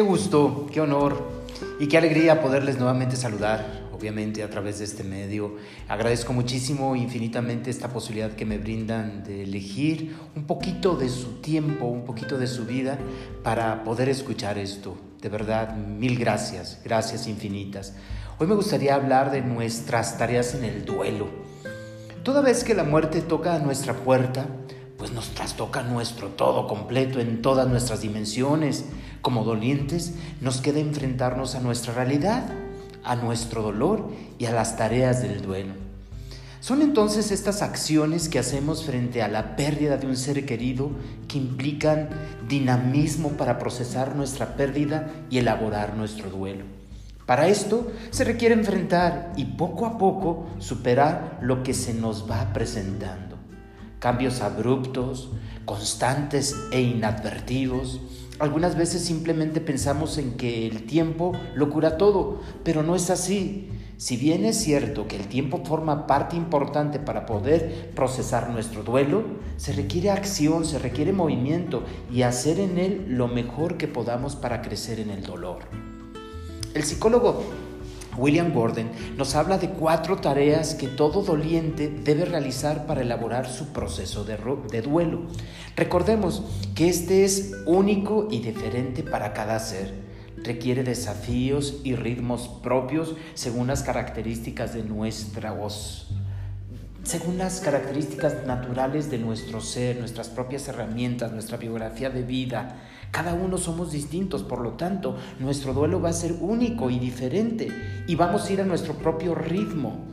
Qué gusto, qué honor y qué alegría poderles nuevamente saludar, obviamente a través de este medio. Agradezco muchísimo, infinitamente, esta posibilidad que me brindan de elegir un poquito de su tiempo, un poquito de su vida para poder escuchar esto. De verdad, mil gracias, gracias infinitas. Hoy me gustaría hablar de nuestras tareas en el duelo. Toda vez que la muerte toca a nuestra puerta, pues nos trastoca nuestro todo completo en todas nuestras dimensiones. Como dolientes, nos queda enfrentarnos a nuestra realidad, a nuestro dolor y a las tareas del duelo. Son entonces estas acciones que hacemos frente a la pérdida de un ser querido que implican dinamismo para procesar nuestra pérdida y elaborar nuestro duelo. Para esto se requiere enfrentar y poco a poco superar lo que se nos va presentando cambios abruptos, constantes e inadvertidos. Algunas veces simplemente pensamos en que el tiempo lo cura todo, pero no es así. Si bien es cierto que el tiempo forma parte importante para poder procesar nuestro duelo, se requiere acción, se requiere movimiento y hacer en él lo mejor que podamos para crecer en el dolor. El psicólogo William Gordon nos habla de cuatro tareas que todo doliente debe realizar para elaborar su proceso de, duelo. Recordemos que este es único y diferente para cada ser. Requiere desafíos y ritmos propios según las características de nuestra voz según las características naturales de nuestro ser, nuestras propias herramientas, nuestra biografía de vida. Cada uno somos distintos, por lo tanto, nuestro duelo va a ser único y diferente y vamos a ir a nuestro propio ritmo.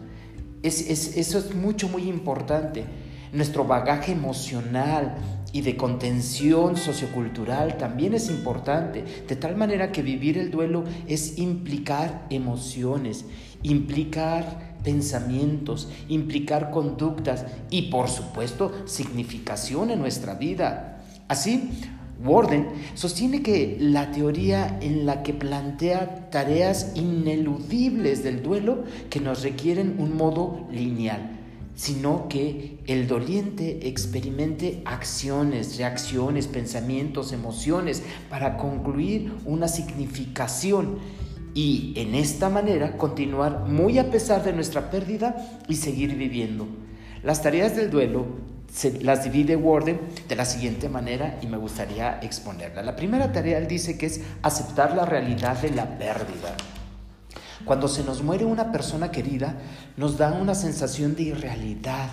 eso es mucho, muy importante. Nuestro bagaje emocional y de contención sociocultural también es importante, de tal manera que vivir el duelo es implicar emociones, implicar pensamientos, implicar conductas y por supuesto significación en nuestra vida. Así, Warden sostiene que la teoría en la que plantea tareas ineludibles del duelo que nos requieren un modo lineal, sino que el doliente experimente acciones, reacciones, pensamientos, emociones para concluir una significación y en esta manera continuar muy a pesar de nuestra pérdida y seguir viviendo. Las tareas del duelo se las divide Warden de la siguiente manera y me gustaría exponerla. La primera tarea él dice que es aceptar la realidad de la pérdida. Cuando se nos muere una persona querida, nos da una sensación de irrealidad.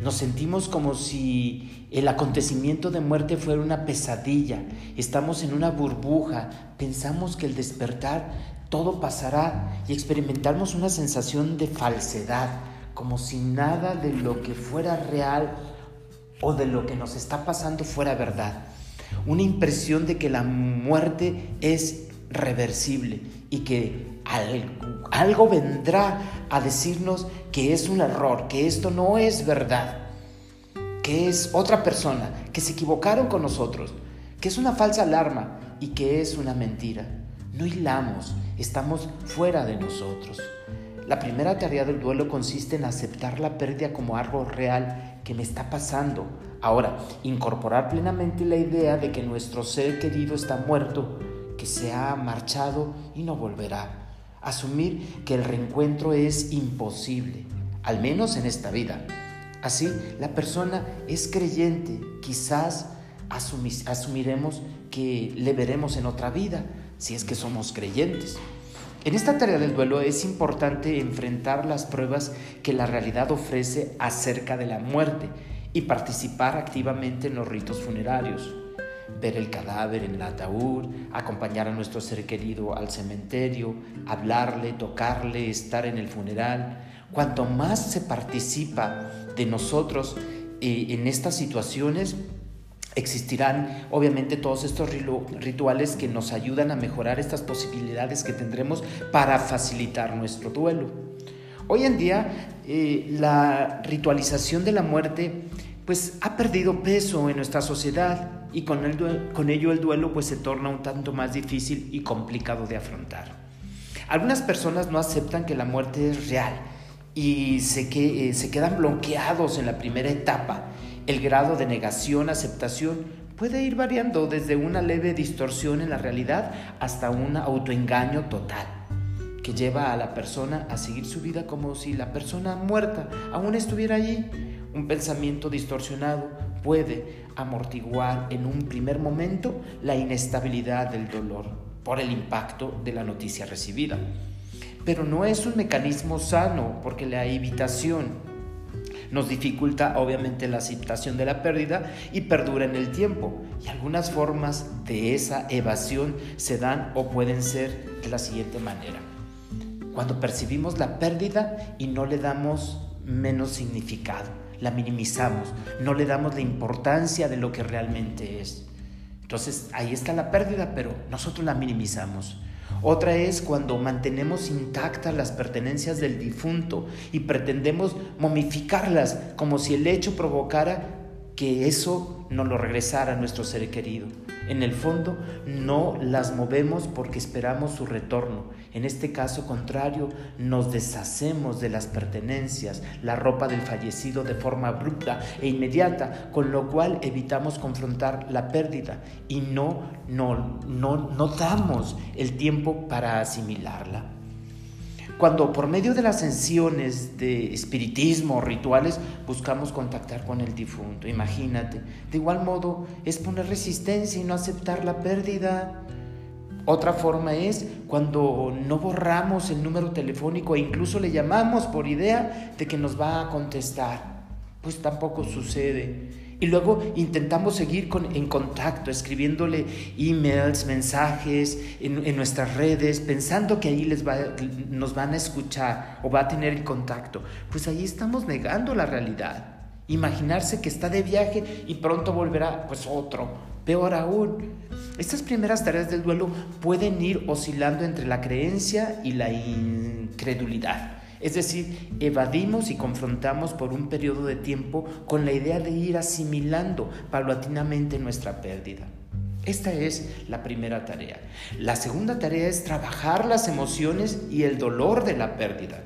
Nos sentimos como si el acontecimiento de muerte fuera una pesadilla. Estamos en una burbuja. Pensamos que el despertar todo pasará y experimentamos una sensación de falsedad, como si nada de lo que fuera real o de lo que nos está pasando fuera verdad. Una impresión de que la muerte es reversible y que algo, vendrá a decirnos que es un error, que esto no es verdad, que es otra persona, que se equivocaron con nosotros, que es una falsa alarma y que es una mentira. No hilamos, estamos fuera de nosotros. La primera tarea del duelo consiste en aceptar la pérdida como algo real que me está pasando. Ahora, incorporar plenamente la idea de que nuestro ser querido está muerto, que se ha marchado y no volverá. Asumir que el reencuentro es imposible, al menos en esta vida. Así, la persona es creyente, quizás asumiremos que le veremos en otra vida, si es que somos creyentes. En esta tarea del duelo es importante enfrentar las pruebas que la realidad ofrece acerca de la muerte y participar activamente en los ritos funerarios. Ver el cadáver en el ataúd, acompañar a nuestro ser querido al cementerio, hablarle, tocarle, estar en el funeral. Cuanto más se participa de nosotros eh, en estas situaciones, Existirán obviamente todos estos rituales que nos ayudan a mejorar estas posibilidades que tendremos para facilitar nuestro duelo. Hoy en día eh, la ritualización de la muerte pues ha perdido peso en nuestra sociedad y con, ello el duelo pues se torna un tanto más difícil y complicado de afrontar. Algunas personas no aceptan que la muerte es real y se, eh, se quedan bloqueados en la primera etapa el grado de negación, aceptación, puede ir variando desde una leve distorsión en la realidad hasta un autoengaño total que lleva a la persona a seguir su vida como si la persona muerta aún estuviera allí. Un pensamiento distorsionado puede amortiguar en un primer momento la inestabilidad del dolor por el impacto de la noticia recibida. Pero no es un mecanismo sano porque la evitación nos dificulta obviamente la aceptación de la pérdida y perdura en el tiempo. Y algunas formas de esa evasión se dan o pueden ser de la siguiente manera. Cuando percibimos la pérdida y no le damos menos significado, la minimizamos, no le damos la importancia de lo que realmente es. Entonces ahí está la pérdida, pero nosotros la minimizamos. Otra es cuando mantenemos intactas las pertenencias del difunto y pretendemos momificarlas como si el hecho provocara que eso no lo regresara a nuestro ser querido. En el fondo, no las movemos porque esperamos su retorno. En este caso contrario, nos deshacemos de las pertenencias, la ropa del fallecido de forma abrupta e inmediata, con lo cual evitamos confrontar la pérdida y no, no, no, no damos el tiempo para asimilarla. Cuando por medio de las sensiones de espiritismo rituales buscamos contactar con el difunto, imagínate. De igual modo es poner resistencia y no aceptar la pérdida. Otra forma es cuando no borramos el número telefónico e incluso le llamamos por idea de que nos va a contestar. Pues tampoco sucede. Y luego intentamos seguir en contacto, escribiéndole emails, mensajes en, nuestras redes, pensando que ahí les nos van a escuchar o va a tener el contacto. Pues ahí estamos negando la realidad. Imaginarse que está de viaje y pronto volverá, pues otro. Peor aún, estas primeras tareas del duelo pueden ir oscilando entre la creencia y la incredulidad. Es decir, evadimos y confrontamos por un periodo de tiempo con la idea de ir asimilando paulatinamente nuestra pérdida. Esta es la primera tarea. La segunda tarea es trabajar las emociones y el dolor de la pérdida.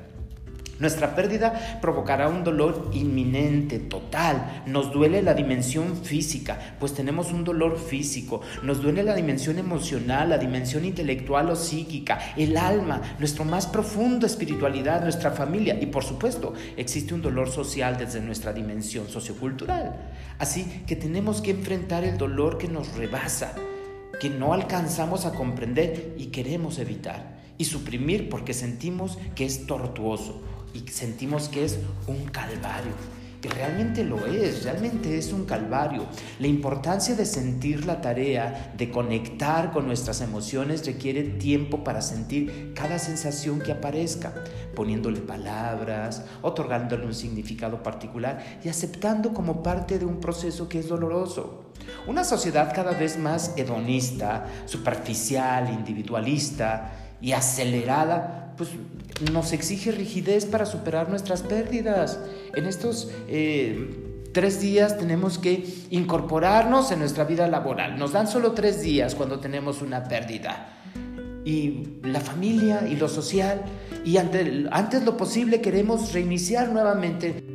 Nuestra pérdida provocará un dolor inminente, total. Nos duele la dimensión física, pues tenemos un dolor físico. Nos duele la dimensión emocional, la dimensión intelectual o psíquica, el alma, nuestra más profunda espiritualidad, nuestra familia. Y por supuesto, existe un dolor social desde nuestra dimensión sociocultural. Así que tenemos que enfrentar el dolor que nos rebasa, que no alcanzamos a comprender y queremos evitar. Y suprimir porque sentimos que es tortuoso y sentimos que es un calvario. Que realmente lo es, realmente es un calvario. La importancia de sentir la tarea, de conectar con nuestras emociones, requiere tiempo para sentir cada sensación que aparezca, poniéndole palabras, otorgándole un significado particular y aceptando como parte de un proceso que es doloroso. Una sociedad cada vez más hedonista, superficial, individualista y acelerada, pues nos exige rigidez para superar nuestras pérdidas. En estos eh, tres días tenemos que incorporarnos en nuestra vida laboral. Nos dan solo tres días cuando tenemos una pérdida. Y la familia y lo social. Y antes lo posible queremos reiniciar nuevamente